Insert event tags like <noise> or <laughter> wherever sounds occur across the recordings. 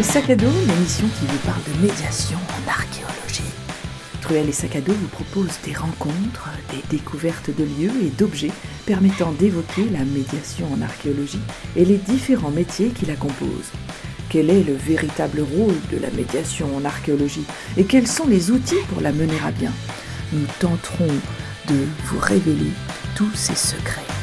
Et Sac à dos, l'émission qui vous parle de médiation en archéologie. Truelle et Sac vous propose des rencontres, des découvertes de lieux et d'objets permettant d'évoquer la médiation en archéologie et les différents métiers qui la composent. Quel est le véritable rôle de la médiation en archéologie et quels sont les outils pour la mener à bien? Nous tenterons de vous révéler tous ces secrets.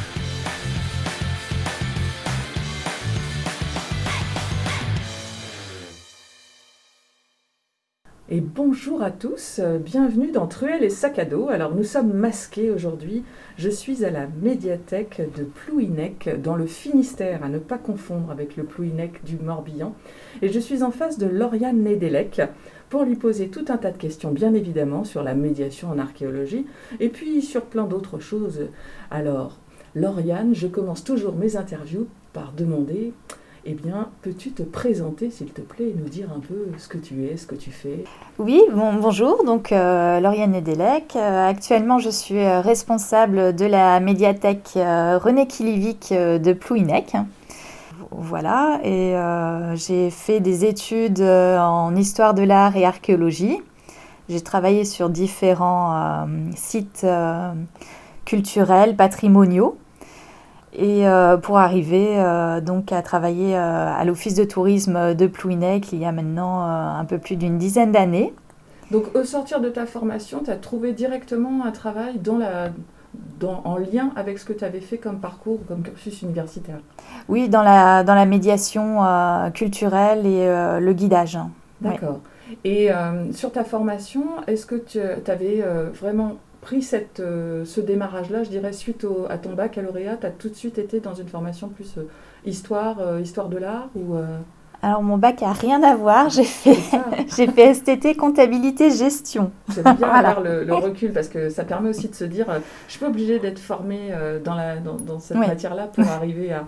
Et bonjour à tous, euh, bienvenue dans Truelle et Sac à dos. Alors nous sommes masqués aujourd'hui. Je suis à la médiathèque de Plouhinec dans le Finistère, à ne pas confondre avec le Plouhinec du Morbihan. Et je suis en face de Lauriane Nedelec pour lui poser tout un tas de questions, bien évidemment, sur la médiation en archéologie et puis sur plein d'autres choses. Alors, Lauriane, je commence toujours mes interviews par demander eh bien, peux-tu te présenter, s'il te plaît, et nous dire un peu ce que tu es, ce que tu fais? Oui, bon, bonjour, donc euh, Lauriane Nedelec. Euh, actuellement, je suis euh, responsable de la médiathèque René Kilivic de Plouhinec. Voilà, et j'ai fait des études en histoire de l'art et archéologie. J'ai travaillé sur différents sites culturels, patrimoniaux et euh, pour arriver euh, donc à travailler euh, à l'office de tourisme de Plouhinec il y a maintenant un peu plus d'une dizaine d'années. Donc au sortir de ta formation, tu as trouvé directement un travail dans la, dans, en lien avec ce que tu avais fait comme parcours, comme cursus universitaire? Oui, dans la, dans la médiation culturelle et le guidage. D'accord. Et sur ta formation, est-ce que tu avais vraiment pris cette, euh, ce démarrage-là, je dirais, suite à ton baccalauréat, tu as tout de suite été dans une formation plus euh, histoire, euh, histoire de l'art ou Alors mon bac a rien à voir, j'ai fait, <laughs> j'ai fait STT, comptabilité, gestion. C'est bien <laughs> avoir le, recul parce que ça permet aussi de se dire, je suis pas obligée d'être formée dans, la, dans, dans cette matière-là pour arriver à,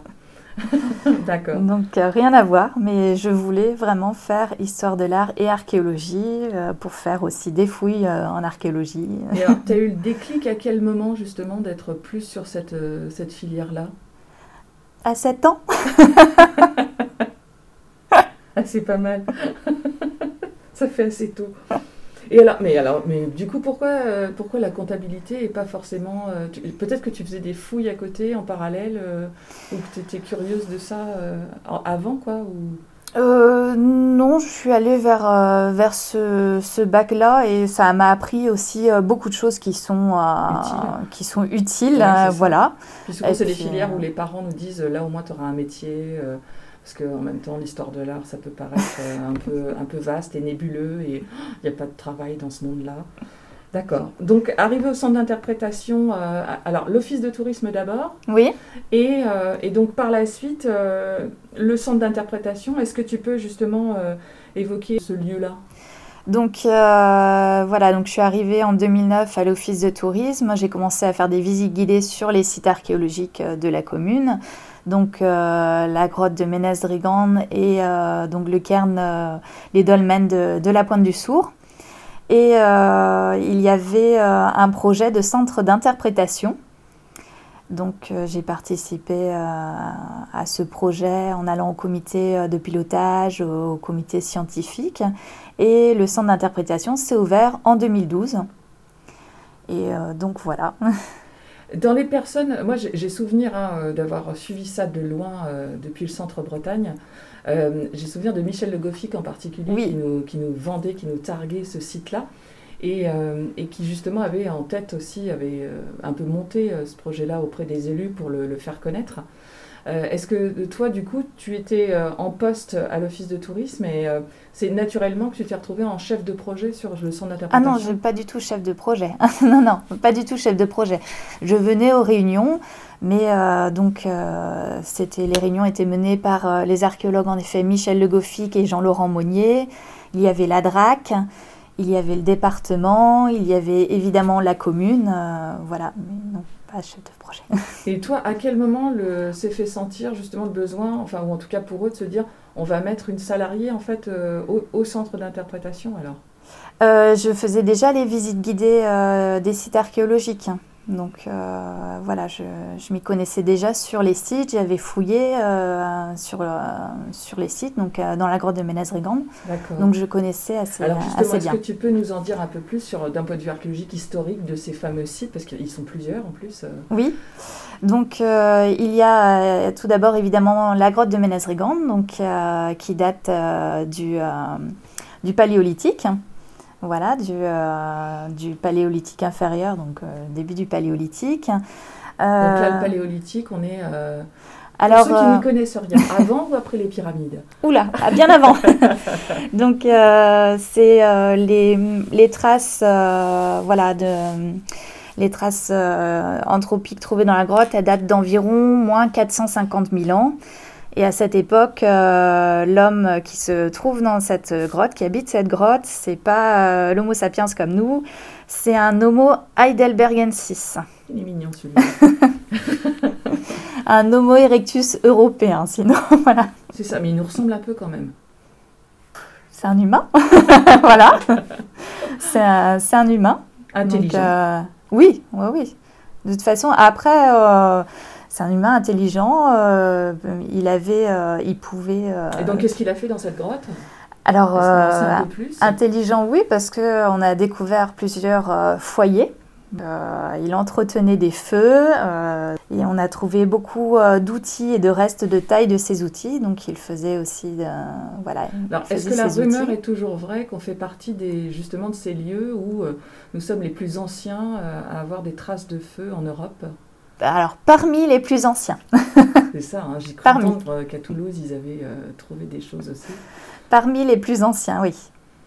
<laughs> D'accord. Donc euh, rien à voir, mais je voulais vraiment faire histoire de l'art et archéologie euh, pour faire aussi des fouilles euh, en archéologie. Et tu as eu le déclic à quel moment justement d'être plus sur cette, cette filière-là? À 7 ans. <laughs> ah, c'est pas mal. <laughs> Ça fait assez tôt. Et alors, mais alors, mais du coup, pourquoi, euh, pourquoi la comptabilité et pas forcément. Euh, peut-être que tu faisais des fouilles à côté, en parallèle, euh, ou que tu étais curieuse de ça avant, quoi ou... non, je suis allée vers, vers ce, ce bac-là et ça m'a appris aussi beaucoup de choses qui sont, utiles. qui sont utiles. voilà. Puis souvent, c'est les filières où les parents nous disent là, au moins, tu auras un métier. Parce qu'en même temps, l'histoire de l'art, ça peut paraître euh, un peu, un peu vaste et nébuleux et <gasps> il n'y a pas de travail dans ce monde-là. D'accord. Donc, arrivé au centre d'interprétation, euh, alors l'office de tourisme d'abord. Oui. Et, euh, et, donc, par la suite, le centre d'interprétation, est-ce que tu peux justement évoquer ce lieu-là? Donc voilà, donc je suis arrivée en 2009 à l'office de tourisme. J'ai commencé à faire des visites guidées sur les sites archéologiques de la commune donc euh, la grotte de Ménez-Drigan et euh, donc le cairn, euh, les dolmens de, la Pointe du Sourd. Et il y avait un projet de centre d'interprétation. Donc j'ai participé à ce projet en allant au comité de pilotage, au comité scientifique. Et le centre d'interprétation s'est ouvert en 2012. Et donc voilà. <laughs> Dans les personnes, moi j'ai souvenir hein, euh, d'avoir suivi ça de loin euh, depuis le centre Bretagne. Euh, j'ai souvenir de Michel Le Goffic en particulier qui, nous, qui, nous, vendait, qui nous targuait ce site-là et, et, qui justement avait en tête aussi, avait un peu monté ce projet-là auprès des élus pour le, le faire connaître. Euh, est-ce que toi, du coup, tu étais euh, en poste à l'office de tourisme et euh, c'est naturellement que tu t'es retrouvé en chef de projet sur le centre d'interprétation Ah non, je pas du tout chef de projet. <laughs> non, non, pas du tout chef de projet. Je venais aux réunions, mais donc c'était les réunions étaient menées par les archéologues, en effet, Michel Le Goffic et Jean-Laurent Monnier. Il y avait la DRAC. Il y avait le département, il y avait évidemment la commune, voilà. Mais non pas chef de projet. <laughs> Et toi, à quel moment le s'est fait sentir justement le besoin, enfin ou en tout cas pour eux, de se dire on va mettre une salariée en fait euh, au, centre d'interprétation alors? Euh, Je faisais déjà les visites guidées euh, des sites archéologiques. Donc euh, voilà, je, m'y connaissais déjà sur les sites, j'avais fouillé euh, sur, sur les sites, donc dans la grotte de Ménez-Régand. Donc je connaissais assez, Alors justement, est-ce que tu peux nous en dire un peu plus sur, d'un point de vue archéologique historique de ces fameux sites, parce qu'ils sont plusieurs en plus Oui, donc il y a tout d'abord évidemment la grotte de Ménez-Régand, donc, qui date du, du Paléolithique voilà, du, euh, du paléolithique inférieur, donc euh, début du paléolithique. donc là, le euh, paléolithique, on est... Alors, Pour ceux qui ne connaissent rien, <laughs> avant ou après les pyramides? Oula, ah, bien avant. <laughs> donc c'est les, les, traces, voilà, de les traces anthropiques trouvées dans la grotte, elles datent d'environ moins 450 000 ans. Et à cette époque, euh, l'homme qui se trouve dans cette grotte, qui habite cette grotte, c'est pas euh, l'Homo sapiens comme nous, c'est un Homo heidelbergensis. Il est mignon celui-là. <laughs> un Homo erectus européen, sinon <laughs> voilà. C'est ça, mais il nous ressemble un peu quand même. C'est un humain, <laughs> voilà. C'est un, humain. Intelligent. Euh, oui, oui, oui. De toute façon, après c'est un humain intelligent. Euh, il avait, euh, il pouvait. Euh, Et donc, qu'est-ce qu'il a fait dans cette grotte? Alors, intelligent, oui, parce qu'on a découvert plusieurs foyers. il entretenait des feux et on a trouvé beaucoup d'outils et de restes de taille de ces outils. Donc, il faisait aussi. voilà. Alors, est-ce que la rumeur est toujours vraie qu'on fait partie des, justement de ces lieux où nous sommes les plus anciens à avoir des traces de feu en Europe? Alors, parmi les plus anciens. <laughs> C'est ça, hein, j'ai cru entendre qu'à Toulouse, ils avaient euh, trouvé des choses aussi. Parmi les plus anciens, oui.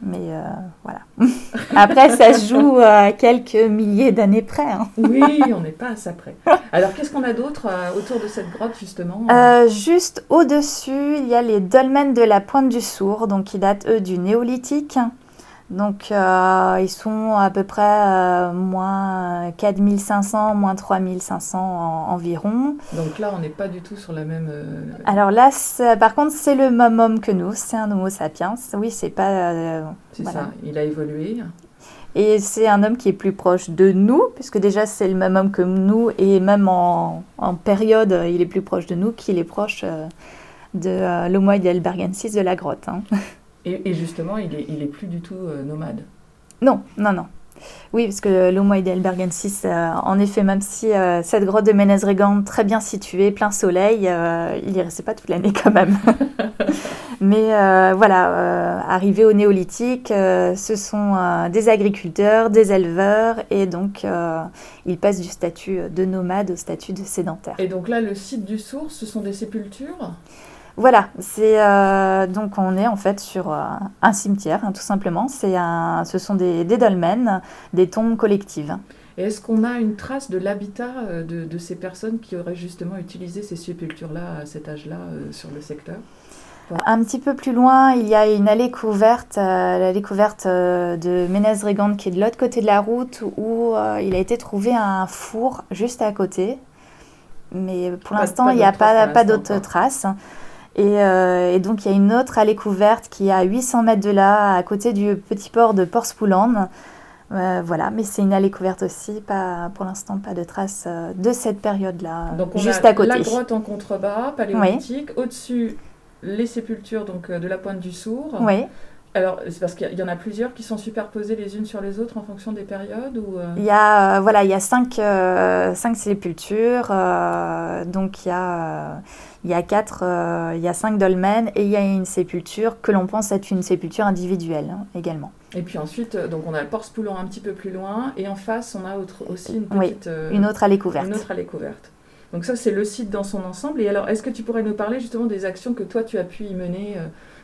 Mais euh, voilà. <laughs> Après, ça se joue à quelques milliers d'années près. Hein. oui, on n'est <laughs> pas à ça près. Alors, qu'est-ce qu'on a d'autre euh, autour de cette grotte, justement Juste au-dessus, il y a les dolmens de la Pointe du Sourd, donc qui datent, eux, du néolithique. Donc euh, ils sont à peu près euh, moins 4500, moins 3500 environ. Donc là, on n'est pas du tout sur la même... Euh, Alors là, par contre, c'est le même homme que nous, c'est un Homo sapiens. Oui, c'est pas... c'est ça, il a évolué. Et c'est un homme qui est plus proche de nous, puisque déjà c'est le même homme que nous, et même en, période, il est plus proche de nous qu'il est proche de l'Homo heidelbergensis de la grotte. Hein. <laughs> Et, justement, il est, il est plus du tout euh, nomade. Non, non, non. Oui, parce que l'Homo heidelbergensis, euh, en effet, même si euh, cette grotte de ménez très bien située, plein soleil, il n'y restait pas toute l'année quand même. <laughs> Mais voilà, arrivé au néolithique, ce sont des agriculteurs, des éleveurs, et donc ils passent du statut de nomade au statut de sédentaire. Et donc là, le site du source, ce sont des sépultures? Voilà, c'est euh, donc on est en fait sur euh, un cimetière, hein, tout simplement. C'est un, ce sont des, dolmens, des tombes collectives. Et est-ce qu'on a une trace de l'habitat euh, de, ces personnes qui auraient justement utilisé ces sépultures-là à cet âge-là sur le secteur? Un petit peu plus loin, il y a une allée couverte, l'allée couverte de Ménez-Régande qui est de l'autre côté de la route où il a été trouvé un four juste à côté. Mais pour l'instant, il n'y a pas, pas d'autres traces. Euh, et, donc, il y a une autre allée couverte qui est à 800 mètres de là, à côté du petit port de Porspoulan. Euh, voilà, mais c'est une allée couverte aussi, pas, pour l'instant pas de traces euh, de cette période-là, juste à côté. La grotte en contrebas, paléolithique, au-dessus les sépultures donc de la pointe du Sourd. Oui. Alors, c'est parce qu'il y en a plusieurs qui sont superposées les unes sur les autres en fonction des périodes ou Il y a, voilà, il y a cinq, cinq sépultures. donc, il y a il y a quatre, euh, il y a cinq dolmens et il y a une sépulture que l'on pense être une sépulture individuelle hein, également. Et puis ensuite, euh, donc on a le Porce Poulon un petit peu plus loin et en face, on a autre, aussi une petite. Oui, une autre allée couverte. Une autre allée couverte. Donc ça, c'est le site dans son ensemble. Et alors, est-ce que tu pourrais nous parler justement des actions que toi, tu as pu y mener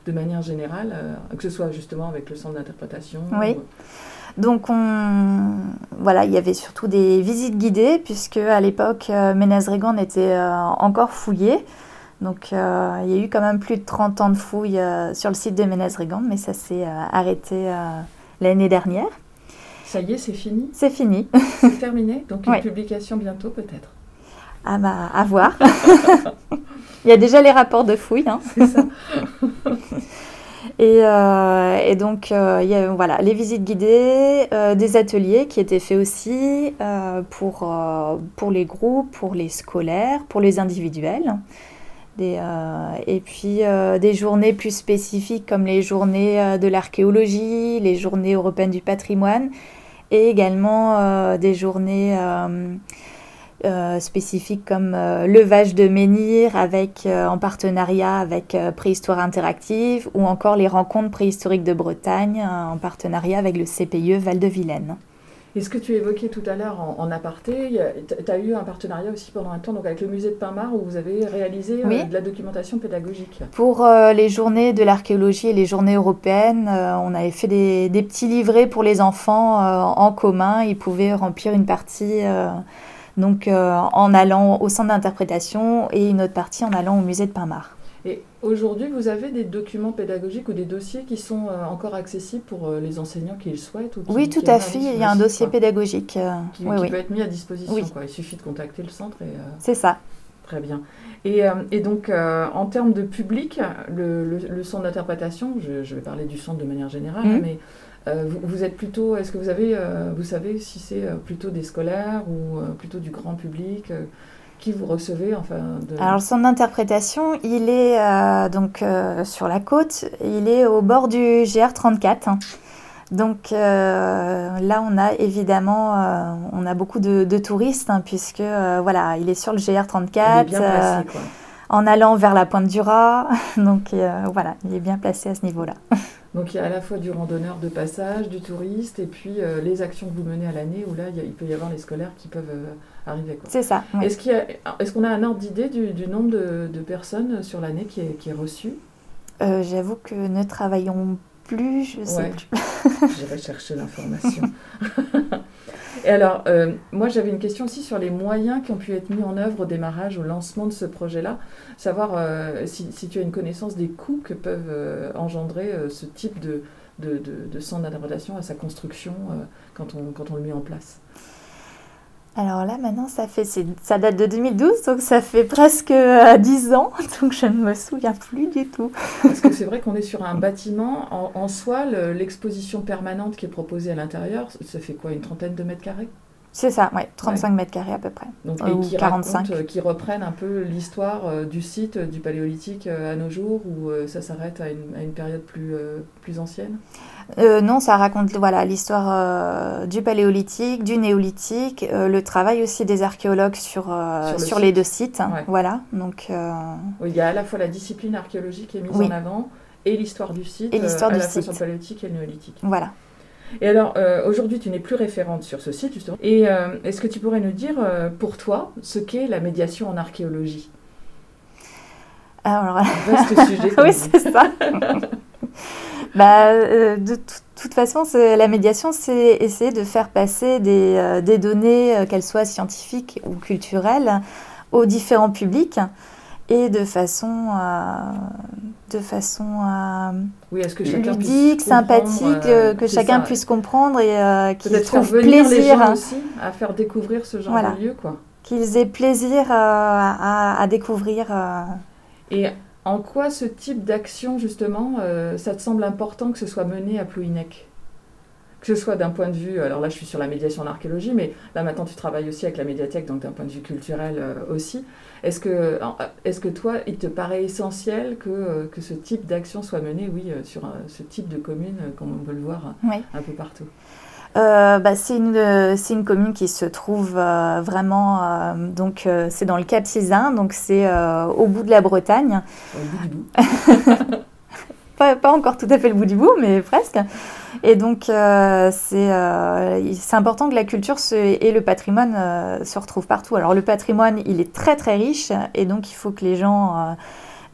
de manière générale, que ce soit justement avec le centre d'interprétation Oui. Donc on, voilà, il y avait surtout des visites guidées puisque à l'époque Ménez-Régan était encore fouillé. Donc euh, il y a eu quand même plus de 30 ans de fouilles euh, sur le site de Ménez-Régand, mais ça s'est euh, arrêté l'année dernière. Ça y est, c'est fini? C'est fini. C'est terminé? Donc une <laughs> publication bientôt peut-être? À voir. <laughs> il y a déjà les rapports de fouilles. Hein. C'est ça. <laughs> Et, et donc, il y a voilà, les visites guidées, des ateliers qui étaient faits aussi pour, pour les groupes, pour les scolaires, pour les individuels. et puis des journées plus spécifiques comme les journées de l'archéologie, les journées européennes du patrimoine et également des journées euh, spécifiques comme euh, levage de menhir avec, euh, en partenariat avec Préhistoire Interactive ou encore les rencontres préhistoriques de Bretagne en partenariat avec le CPIE Val-de-Vilaine. Et ce que tu évoquais tout à l'heure en, aparté, tu as eu un partenariat aussi pendant un temps donc avec le musée de Pinmar où vous avez réalisé de la documentation pédagogique. Pour les journées de l'archéologie et les journées européennes, on avait fait des, des, petits livrets pour les enfants en commun. Ils pouvaient remplir une partie donc euh, en allant au centre d'interprétation et une autre partie en allant au musée de Pinmar. Et aujourd'hui, vous avez des documents pédagogiques ou des dossiers qui sont euh, encore accessibles pour euh, les enseignants qui le souhaitent ou Oui, tout à fait. Il y a un dossier pédagogique qui, peut être mis à disposition. Il suffit de contacter le centre. C'est ça. Très bien. Et, donc, en termes de public, le, centre d'interprétation, je, vais parler du centre de manière générale, mmh. mais euh, vous, êtes plutôt, est-ce que vous avez, euh, vous savez si c'est euh, plutôt des scolaires ou plutôt du grand public qui vous recevez enfin Alors son interprétation, il est donc sur la côte, il est au bord du GR34. Donc là, on a évidemment, on a beaucoup de, touristes hein, puisque voilà, il est sur le GR34. bien placé, quoi. En allant vers la pointe du Raz, <laughs> donc voilà, il est bien placé à ce niveau-là. <laughs> Donc il y a à la fois du randonneur de passage, du touriste, et puis euh, les actions que vous menez à l'année, où là il, peut y avoir les scolaires qui peuvent euh, arriver. C'est ça. Est-ce qu'on a, un ordre d'idée du, nombre de, personnes sur l'année qui est, qui est reçu? Euh, J'avoue que ne travaillons plus, je sais plus. <laughs> J'irai chercher l'information. Et alors, euh, moi j'avais une question aussi sur les moyens qui ont pu être mis en œuvre au démarrage, au lancement de ce projet-là. Savoir euh, si, tu as une connaissance des coûts que peuvent euh, engendrer ce type de, centre d'interprétation à sa construction quand, on, quand on le met en place. Alors là, maintenant, ça fait, ça date de 2012, donc ça fait presque 10 euh, ans, <laughs> donc je ne me souviens plus du tout. Parce que c'est vrai qu'on est sur un bâtiment, en, soi, l'exposition permanente qui est proposée à l'intérieur, ça fait quoi, une trentaine de mètres carrés? C'est ça, ouais, 35 mètres carrés à peu près. Donc, et qui 45. Euh, qui reprennent un peu l'histoire euh, du site, du paléolithique à nos jours, ou ça s'arrête à une, à une, période plus, plus ancienne? Euh, non, ça raconte voilà l'histoire euh, du paléolithique, du néolithique, euh, le travail aussi des archéologues sur, sur, les deux sites. Voilà, donc. il y a à la fois la discipline archéologique qui est mise en avant et l'histoire du site. Et l'histoire du la site. sur le paléolithique et le néolithique. Voilà. Et alors, aujourd'hui, tu n'es plus référente sur ce site, justement. Et est-ce que tu pourrais nous dire, pour toi, ce qu'est la médiation en archéologie? Alors, vaste sujet. <laughs> oui, c'est ça. bah, euh, de toute façon, la médiation, c'est essayer de faire passer des, euh, des données, euh, qu'elles soient scientifiques ou culturelles, aux différents publics et de façon, de façon oui, est-ce que ludique, sympathique, que chacun puisse comprendre et qu'ils trouvent plaisir les aussi à faire découvrir ce genre de lieu, quoi. Qu'ils aient plaisir à, à, découvrir. Et en quoi ce type d'action, justement, euh, ça te semble important que ce soit mené à Plouinec Que ce soit d'un point de vue, alors là je suis sur la médiation en archéologie, mais là maintenant tu travailles aussi avec la médiathèque, donc d'un point de vue culturel euh, aussi. Est-ce que, est que toi, il te paraît essentiel que, euh, que ce type d'action soit mené, oui, sur ce type de commune, comme on peut le voir un peu partout? Euh, bah, c'est une, une, commune qui se trouve euh, vraiment, euh, donc c'est dans le Cap Sizun, donc c'est au bout de la Bretagne. Au bout du bout. <laughs> pas, pas, encore tout à fait le bout du bout, mais presque. Et donc c'est important que la culture et le patrimoine se retrouvent partout. Alors le patrimoine, il est très très riche, et donc il faut que les gens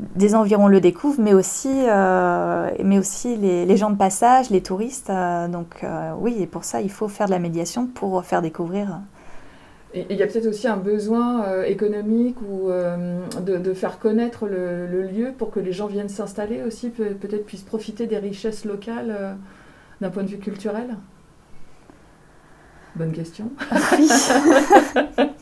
des environs le découvrent, mais aussi, euh, mais aussi les, gens de passage, les touristes. Euh, donc euh, oui, et pour ça, il faut faire de la médiation pour faire découvrir. il y a peut-être aussi un besoin économique ou de, faire connaître le, lieu pour que les gens viennent s'installer aussi, peut-être puissent profiter des richesses locales d'un point de vue culturel? Bonne question. <laughs>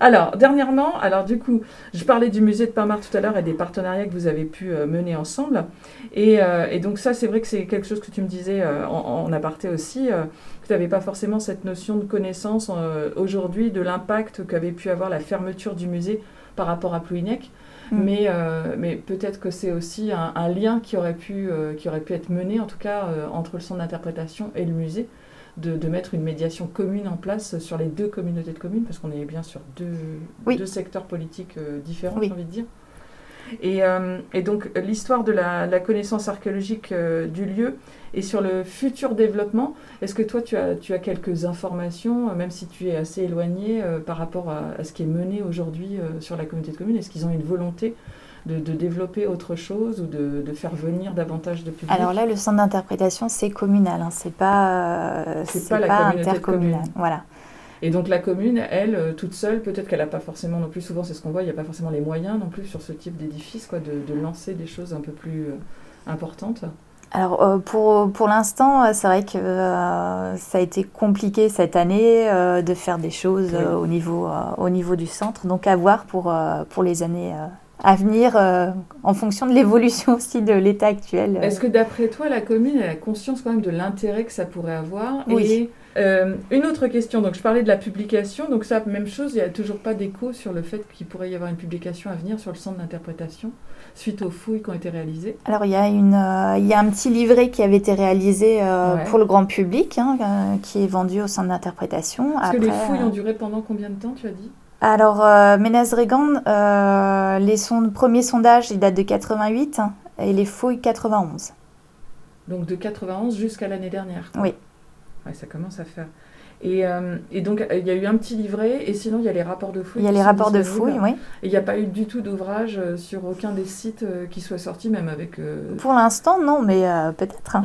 Alors, dernièrement, alors du coup, je parlais du musée de Pinmar tout à l'heure et des partenariats que vous avez pu euh, mener ensemble. Et, euh, et donc ça, c'est vrai que c'est quelque chose que tu me disais euh, en, en, aparté aussi, que tu n'avais pas forcément cette notion de connaissance aujourd'hui de l'impact qu'avait pu avoir la fermeture du musée par rapport à Plouinec. Mm. Mais, mais peut-être que c'est aussi un, un, lien qui aurait, pu, qui aurait pu être mené, en tout cas, entre le centre d'interprétation et le musée de, mettre une médiation commune en place sur les deux communautés de communes, parce qu'on est bien sur deux, deux secteurs politiques euh, différents, j'ai envie de dire. Et, euh, et donc l'histoire de la, connaissance archéologique euh, du lieu et sur le futur développement, est-ce que toi tu as, tu as quelques informations, même si tu es assez éloigné par rapport à, à, ce qui est mené aujourd'hui sur la communauté de communes? Est-ce qu'ils ont une volonté de, développer autre chose ou de, faire venir davantage de public? Alors là, le centre d'interprétation, c'est communal, hein, c'est pas, euh, c'est pas, pas intercommunal. Voilà. Et donc la commune, elle, euh, toute seule, peut-être qu'elle n'a pas forcément non plus, souvent c'est ce qu'on voit, il n'y a pas forcément les moyens non plus sur ce type d'édifice, quoi, de, lancer des choses un peu plus euh, importantes. Alors pour, pour l'instant, c'est vrai que ça a été compliqué cette année de faire des choses au, niveau, au niveau du centre, donc à voir pour, pour les années à venir euh, en fonction de l'évolution <laughs> aussi de l'état actuel. Est-ce que d'après toi, la commune a conscience quand même de l'intérêt que ça pourrait avoir Oui. Et, euh, une autre question, donc je parlais de la publication, donc ça, même chose, il n'y a toujours pas d'écho sur le fait qu'il pourrait y avoir une publication à venir sur le centre d'interprétation suite aux fouilles qui ont été réalisées Alors il y, a une, euh, il y a un petit livret qui avait été réalisé pour le grand public, hein, qui est vendu au centre d'interprétation. Parce que les fouilles ont duré pendant combien de temps, tu as dit? Alors, euh, Ménez-Regan, euh, les premiers sondages, ils datent de 88 et les fouilles 91. Donc de 91 jusqu'à l'année dernière. Oui. Ouais, ça commence à faire. Euh, et, donc, il y a eu un petit livret, et sinon, il y a les rapports de fouilles. Il y a les rapports de fouilles, oui. Et il n'y a pas eu du tout d'ouvrage euh, sur aucun des sites euh, qui soit sorti, même avec. Pour l'instant, non, mais peut-être.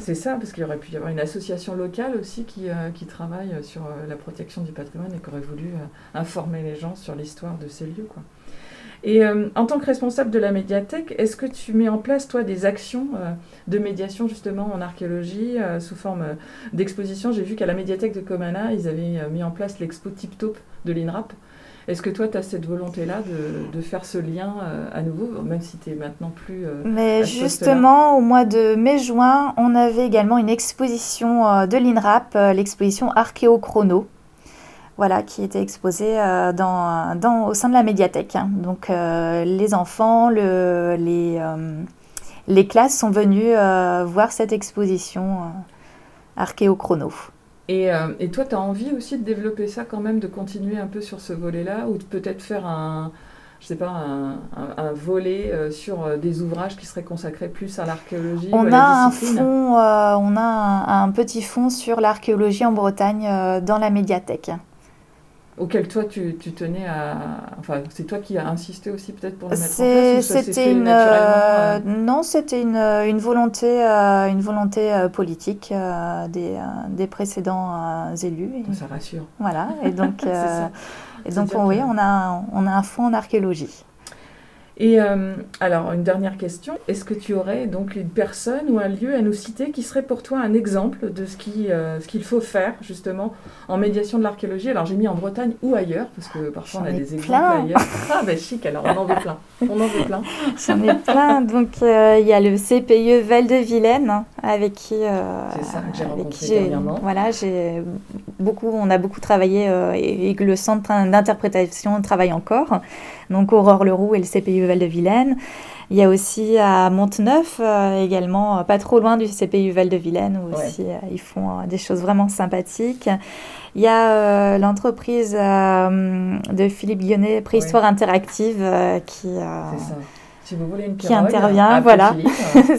c'est ça, parce qu'il aurait pu y avoir une association locale aussi qui, qui travaille sur la protection du patrimoine et qui aurait voulu informer les gens sur l'histoire de ces lieux, quoi. Et euh, en tant que responsable de la médiathèque, est-ce que tu mets en place, toi, des actions euh, de médiation, justement, en archéologie, euh, sous forme d'exposition? J'ai vu qu'à la médiathèque de Comana, ils avaient mis en place l'expo Tip Top de l'INRAP. Est-ce que toi, tu as cette volonté-là de, de, faire ce lien à nouveau, même si tu es maintenant plus... Mais justement, au mois de mai-juin, on avait également une exposition de l'INRAP, l'exposition Archéochrono voilà, qui était exposé euh, dans, au sein de la médiathèque. Donc euh, les enfants, le, les, euh, les classes sont venus voir cette exposition archéochrono. Et, et toi, tu as envie aussi de développer ça quand même, de continuer un peu sur ce volet-là, ou de peut-être faire un, je sais pas, un, volet sur des ouvrages qui seraient consacrés plus à l'archéologie on, a fond, on a un, petit fond sur l'archéologie en Bretagne dans la médiathèque auquel toi tu, tenais à. Enfin, c'est toi qui as insisté aussi peut-être pour le mettre en place C'était une. Euh, non, c'était une, une, volonté, euh, une volonté euh, politique des, des, précédents élus. Ça rassure. Voilà, et <laughs> donc, et donc oui, on a, on a un fonds en archéologie. Et euh, alors, une dernière question. Est-ce que tu aurais donc une personne ou un lieu à nous citer qui serait pour toi un exemple de ce qu'il euh, qu'il faut faire justement en médiation de l'archéologie? Alors, j'ai mis en Bretagne ou ailleurs, parce que parfois on a des exemples ailleurs. <laughs> Ah, ben chic, alors on en veut plein. On en veut plein. J'en ai plein. Donc, euh, il y a le CPE Val de Vilaine, hein, avec qui. C'est ça, que j'ai rencontré dernièrement. Voilà, j'ai beaucoup, on a beaucoup travaillé et, et, le centre d'interprétation travaille encore donc Aurore Leroux et le CPU Val-de-Vilaine. Il y a aussi à Monteneuf, euh, également, euh, pas trop loin du CPU Val-de-Vilaine, où aussi euh, ils font des choses vraiment sympathiques. Il y a l'entreprise de Philippe Guionnet, Préhistoire Interactive, qui, qui intervient, voilà,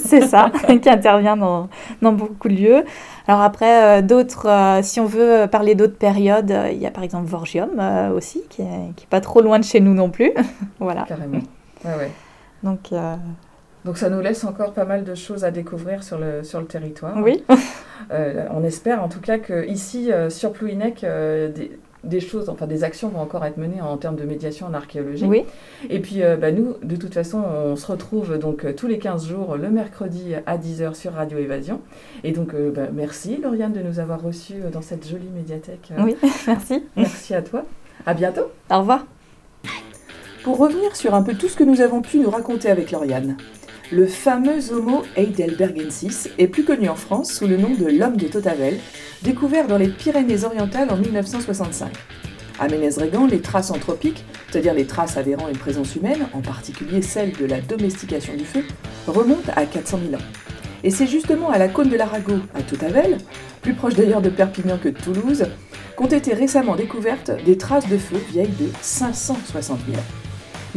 c'est ça, qui intervient dans, dans, beaucoup de lieux. Alors après, d'autres, si on veut parler d'autres périodes, il y a par exemple Vorgium aussi, qui n'est qui est pas trop loin de chez nous non plus. <laughs> voilà. Carrément. Ouais, ouais. Donc, euh, Donc ça nous laisse encore pas mal de choses à découvrir sur le, sur le territoire. Oui. <laughs> Euh, on espère en tout cas qu'ici, euh, sur Plouinec, des, des, choses, enfin des actions vont encore être menées en termes de médiation en archéologie. Oui. Et puis bah, nous, de toute façon, on se retrouve donc tous les 15 jours le mercredi à 10h sur Radio Évasion. Et donc bah, merci Lauriane de nous avoir reçus dans cette jolie médiathèque. Oui, <laughs> merci. Merci à toi. À bientôt. Au revoir. Pour revenir sur un peu tout ce que nous avons pu nous raconter avec Lauriane, le fameux Homo heidelbergensis est plus connu en France sous le nom de l'homme de Totavel, découvert dans les Pyrénées-Orientales en 1965. À Ménez-Régan, les traces anthropiques, c'est-à-dire les traces avérant une présence humaine, en particulier celle de la domestication du feu, remontent à 400 000 ans. Et c'est justement à la cône de l'Arago, à Totavel, plus proche d'ailleurs de Perpignan que de Toulouse, qu'ont été récemment découvertes des traces de feu vieilles de 560 000 ans.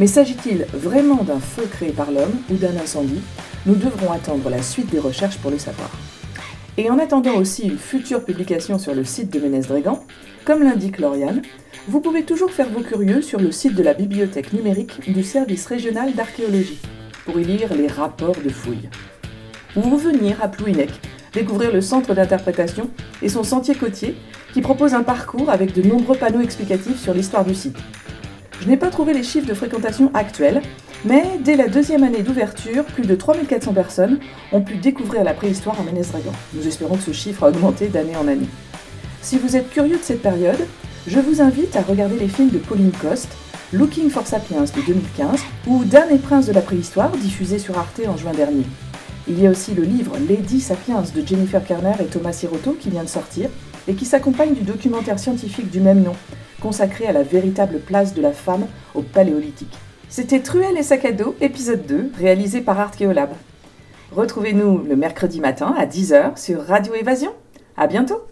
Mais s'agit-il vraiment d'un feu créé par l'homme ou d'un incendie? Nous devrons attendre la suite des recherches pour le savoir. Et en attendant aussi une future publication sur le site de Ménez-Drégan, comme l'indique Lauriane, vous pouvez toujours faire vos curieux sur le site de la bibliothèque numérique du service régional d'archéologie pour y lire les rapports de fouilles. Ou venir à Plouinec, découvrir le centre d'interprétation et son sentier côtier qui propose un parcours avec de nombreux panneaux explicatifs sur l'histoire du site. Je n'ai pas trouvé les chiffres de fréquentation actuels, mais dès la deuxième année d'ouverture, plus de 3400 personnes ont pu découvrir la préhistoire en Ménez-Dragon. Nous espérons que ce chiffre a augmenté d'année en année. Si vous êtes curieux de cette période, je vous invite à regarder les films de Pauline Coste, Looking for Sapiens de 2015 ou et Prince de la préhistoire diffusé sur Arte en juin dernier. Il y a aussi le livre Lady Sapiens de Jennifer Kerner et Thomas Sirotto qui vient de sortir et qui s'accompagne du documentaire scientifique du même nom, consacré à la véritable place de la femme au Paléolithique. C'était Truel et sac à dos, épisode 2, réalisé par Archeolab. Retrouvez-nous le mercredi matin à 10h sur Radio Évasion. À bientôt!